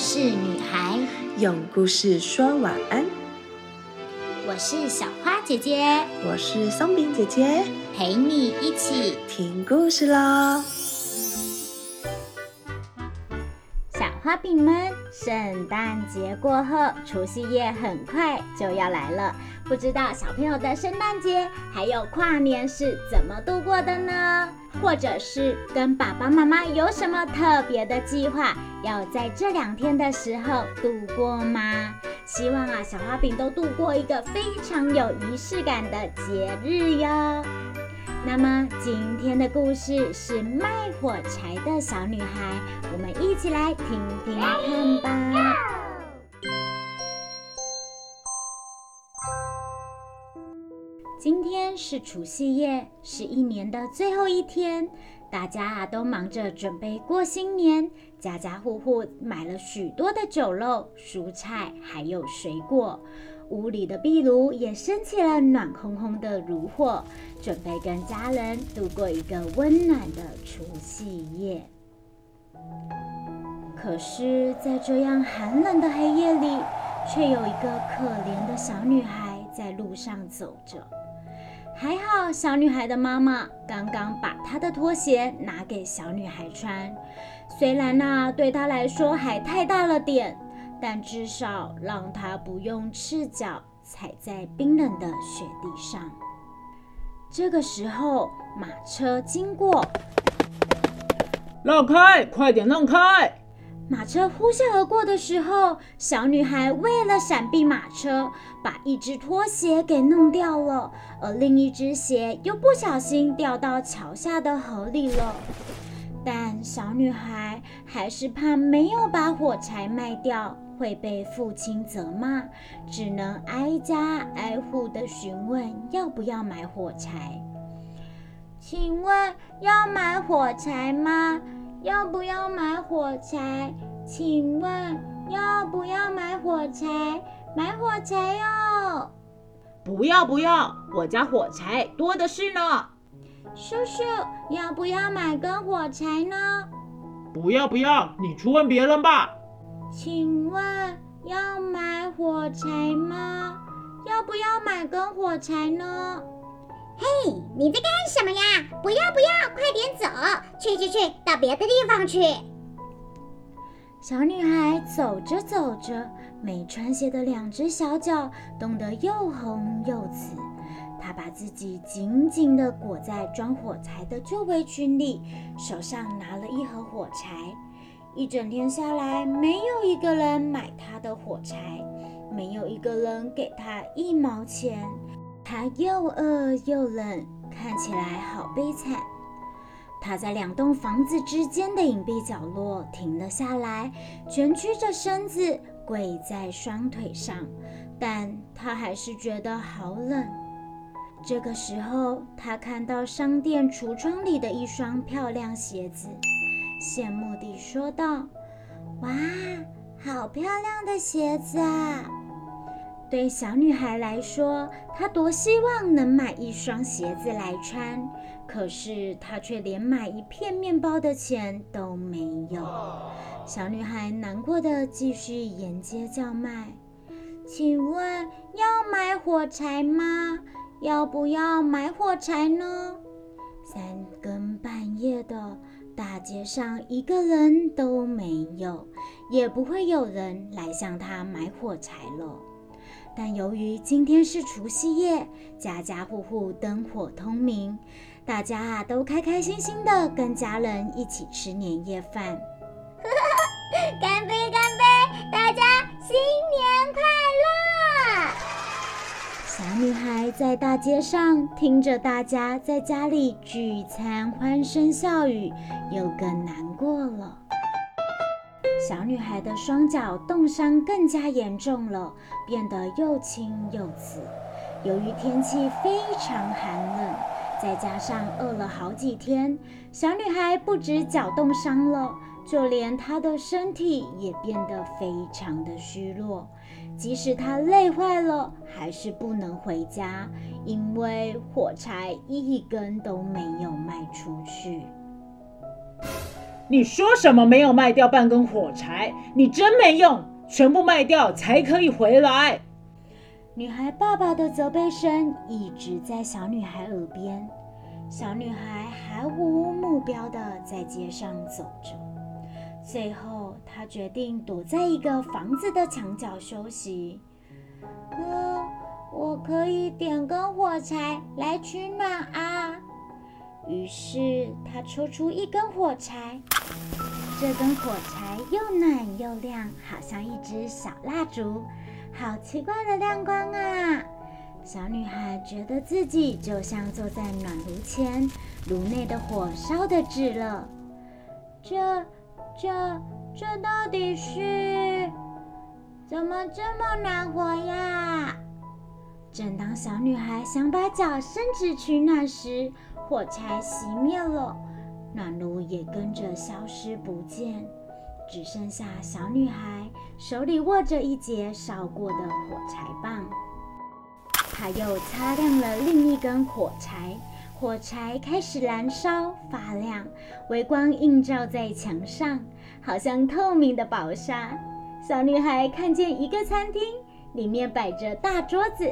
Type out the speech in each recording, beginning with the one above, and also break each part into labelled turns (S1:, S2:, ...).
S1: 事女孩，
S2: 用故事说晚安。
S1: 我是小花姐姐，
S2: 我是松饼姐姐，
S1: 陪你一起
S2: 听故事喽。
S1: 花饼们，圣诞节过后，除夕夜很快就要来了。不知道小朋友的圣诞节还有跨年是怎么度过的呢？或者是跟爸爸妈妈有什么特别的计划，要在这两天的时候度过吗？希望啊，小花饼都度过一个非常有仪式感的节日哟。那么今天的故事是卖火柴的小女孩，我们一起来听听看吧。今天是除夕夜，是一年的最后一天，大家啊都忙着准备过新年，家家户户买了许多的酒肉、蔬菜，还有水果。屋里的壁炉也升起了暖烘烘的炉火，准备跟家人度过一个温暖的除夕夜。可是，在这样寒冷的黑夜里，却有一个可怜的小女孩在路上走着。还好，小女孩的妈妈刚刚把她的拖鞋拿给小女孩穿，虽然那对她来说还太大了点。但至少让他不用赤脚踩在冰冷的雪地上。这个时候，马车经过，
S3: 让开，快点让开！
S1: 马车呼啸而过的时候，小女孩为了闪避马车，把一只拖鞋给弄掉了，而另一只鞋又不小心掉到桥下的河里了。但小女孩还是怕没有把火柴卖掉。会被父亲责骂，只能挨家挨户的询问要不要买火柴。请问要买火柴吗？要不要买火柴？请问要不要买火柴？买火柴哟！
S3: 不要不要，我家火柴多的是呢。
S1: 叔叔，要不要买根火柴呢？
S3: 不要不要，你去问别人吧。
S1: 请问要买火柴吗？要不要买根火柴呢？
S4: 嘿，你在干什么呀？不要不要，快点走！去去去，到别的地方去。
S1: 小女孩走着走着，没穿鞋的两只小脚冻得又红又他。把自己紧紧地裹在装火柴的旧围裙里，手上拿了一盒火柴。一整天下来，没有一个人买他的火柴，没有一个人给他一毛钱。他又饿又冷，看起来好悲惨。他在两栋房子之间的隐蔽角落停了下来，蜷曲着身子跪在双腿上，但他还是觉得好冷。这个时候，他看到商店橱窗里的一双漂亮鞋子。羡慕地说道：“哇，好漂亮的鞋子啊！对小女孩来说，她多希望能买一双鞋子来穿，可是她却连买一片面包的钱都没有。小女孩难过的继续沿街叫卖：‘请问要买火柴吗？要不要买火柴呢？’三更半夜的。”大街上一个人都没有，也不会有人来向他买火柴了。但由于今天是除夕夜，家家户户灯火通明，大家啊都开开心心的跟家人一起吃年夜饭。
S4: 干杯，干杯！
S1: 女孩在大街上听着大家在家里聚餐，欢声笑语，又更难过了。小女孩的双脚冻伤更加严重了，变得又青又紫。由于天气非常寒冷，再加上饿了好几天，小女孩不止脚冻伤了，就连她的身体也变得非常的虚弱。即使他累坏了，还是不能回家，因为火柴一根都没有卖出去。
S3: 你说什么没有卖掉半根火柴？你真没用，全部卖掉才可以回来。
S1: 女孩爸爸的责备声一直在小女孩耳边，小女孩毫无目标的在街上走着。最后，她决定躲在一个房子的墙角休息。嗯，我可以点根火柴来取暖啊。于是，她抽出一根火柴，这根火柴又暖又亮，好像一支小蜡烛。好奇怪的亮光啊！小女孩觉得自己就像坐在暖炉前，炉内的火烧得炙热。这、这、这到底是怎么这么暖和呀？正当小女孩想把脚伸直取暖时，火柴熄灭了，暖炉也跟着消失不见。只剩下小女孩手里握着一截烧过的火柴棒，她又擦亮了另一根火柴，火柴开始燃烧发亮，微光映照在墙上，好像透明的薄纱。小女孩看见一个餐厅，里面摆着大桌子，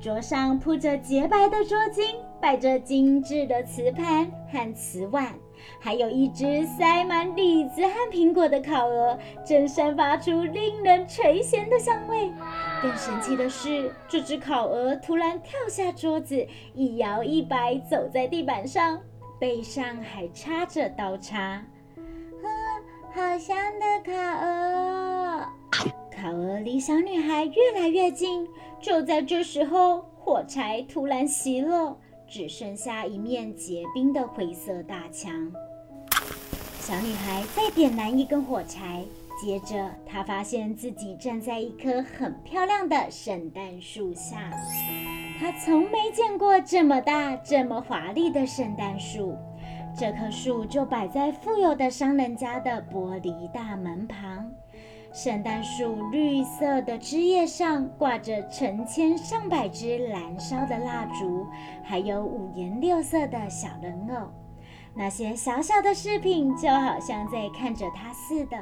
S1: 桌上铺着洁白的桌巾，摆着精致的瓷盘和瓷碗。还有一只塞满李子和苹果的烤鹅，正散发出令人垂涎的香味。更神奇的是，这只烤鹅突然跳下桌子，一摇一摆走在地板上，背上还插着刀叉。呵，好香的烤鹅！烤鹅离小女孩越来越近。就在这时候，火柴突然熄了。只剩下一面结冰的灰色大墙。小女孩再点燃一根火柴，接着她发现自己站在一棵很漂亮的圣诞树下。她从没见过这么大、这么华丽的圣诞树。这棵树就摆在富有的商人家的玻璃大门旁。圣诞树绿色的枝叶上挂着成千上百支燃烧的蜡烛，还有五颜六色的小人偶。那些小小的饰品就好像在看着她似的。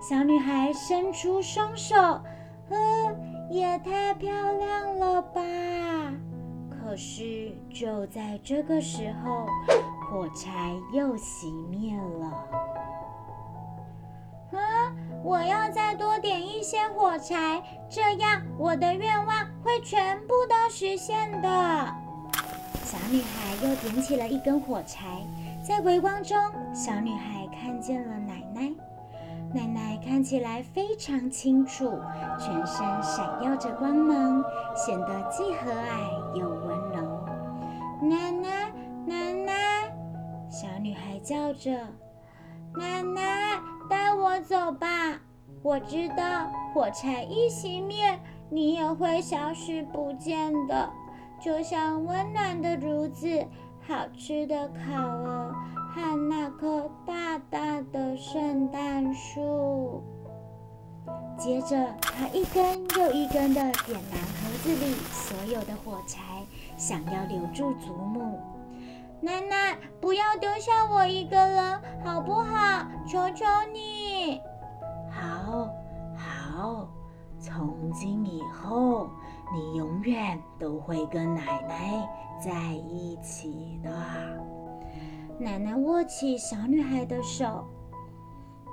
S1: 小女孩伸出双手，嗯，也太漂亮了吧！可是就在这个时候，火柴又熄灭了。我要再多点一些火柴，这样我的愿望会全部都实现的。小女孩又点起了一根火柴，在微光中，小女孩看见了奶奶。奶奶看起来非常清楚，全身闪耀着光芒，显得既和蔼又温柔。奶奶，奶奶！小女孩叫着：“奶奶！”我走吧，我知道火柴一熄灭，你也会消失不见的，就像温暖的炉子、好吃的烤鹅和那棵大大的圣诞树。接着，他一根又一根地点燃盒子里所有的火柴，想要留住祖母。奶奶，不要丢下我一个人，好不好？求求你！
S5: 好，好，从今以后，你永远都会跟奶奶在一起的。
S1: 奶奶握起小女孩的手，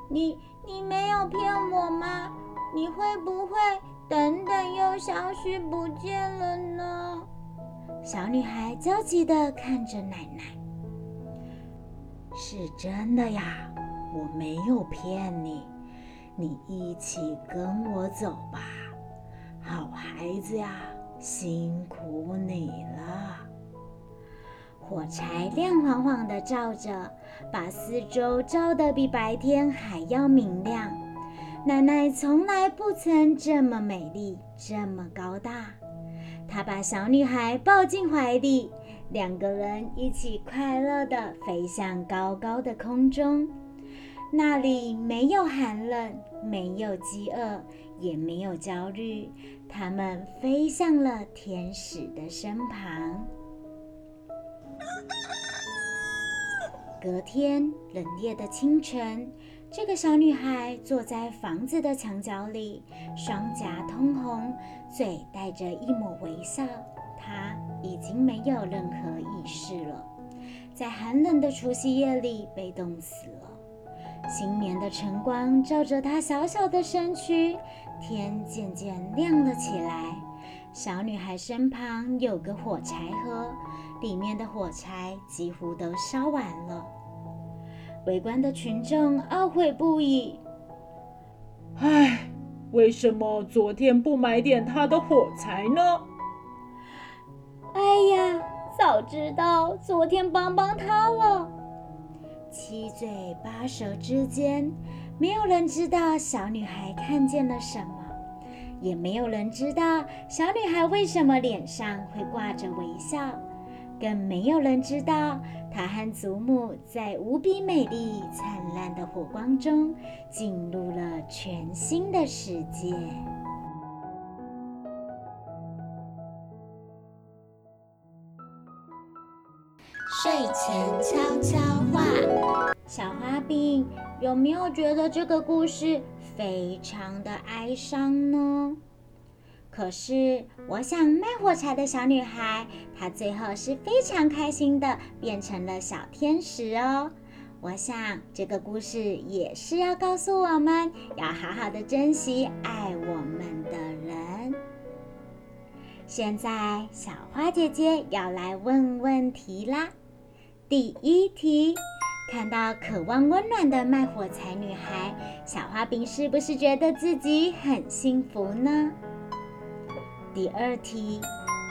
S1: 你，你没有骗我吗？你会不会等等又消失不见了呢？小女孩焦急地看着奶奶。
S5: 是真的呀，我没有骗你。你一起跟我走吧，好孩子呀，辛苦你了。
S1: 火柴亮晃晃地照着，把四周照得比白天还要明亮。奶奶从来不曾这么美丽，这么高大。她把小女孩抱进怀里，两个人一起快乐地飞向高高的空中。那里没有寒冷，没有饥饿，也没有焦虑。他们飞向了天使的身旁。隔天冷冽的清晨，这个小女孩坐在房子的墙角里，双颊通红，嘴带着一抹微笑。她已经没有任何意识了，在寒冷的除夕夜里被冻死了。新年的晨光照着她小小的身躯，天渐渐亮了起来。小女孩身旁有个火柴盒。里面的火柴几乎都烧完了，围观的群众懊悔不已。
S3: 唉，为什么昨天不买点她的火柴呢？
S1: 哎呀，早知道昨天帮帮她了。七嘴八舌之间，没有人知道小女孩看见了什么，也没有人知道小女孩为什么脸上会挂着微笑。更没有人知道，她和祖母在无比美丽灿烂的火光中，进入了全新的世界。
S2: 睡前悄悄话，
S1: 小花饼有没有觉得这个故事非常的哀伤呢？可是，我想卖火柴的小女孩，她最后是非常开心的，变成了小天使哦。我想这个故事也是要告诉我们，要好好的珍惜爱我们的人。现在，小花姐姐要来问问题啦。第一题，看到渴望温暖的卖火柴女孩，小花饼是不是觉得自己很幸福呢？第二题，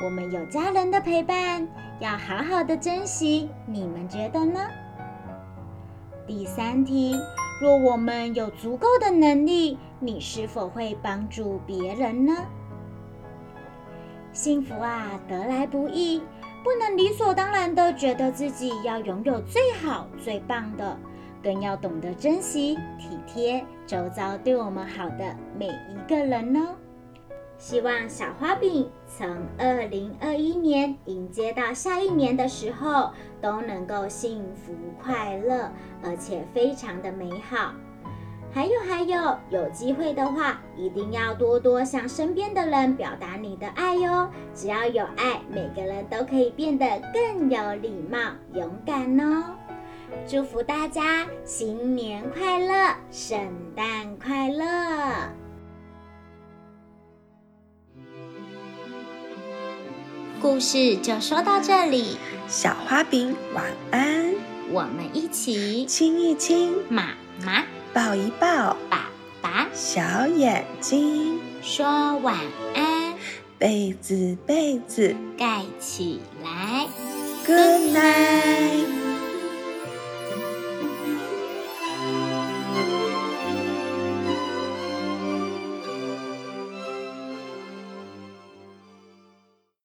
S1: 我们有家人的陪伴，要好好的珍惜，你们觉得呢？第三题，若我们有足够的能力，你是否会帮助别人呢？幸福啊，得来不易，不能理所当然的觉得自己要拥有最好最棒的，更要懂得珍惜、体贴周遭对我们好的每一个人呢。希望小花饼从二零二一年迎接到下一年的时候，都能够幸福快乐，而且非常的美好。还有还有，有机会的话，一定要多多向身边的人表达你的爱哟。只要有爱，每个人都可以变得更有礼貌、勇敢哦。祝福大家新年快乐，圣诞快乐！故事就说到这里，
S2: 小花饼晚安。
S1: 我们一起
S2: 亲一亲
S1: 妈妈，
S2: 抱一抱。
S1: 爸爸，
S2: 小眼睛。
S1: 说晚安，
S2: 被子被子。
S1: 盖起来
S2: ，Good night。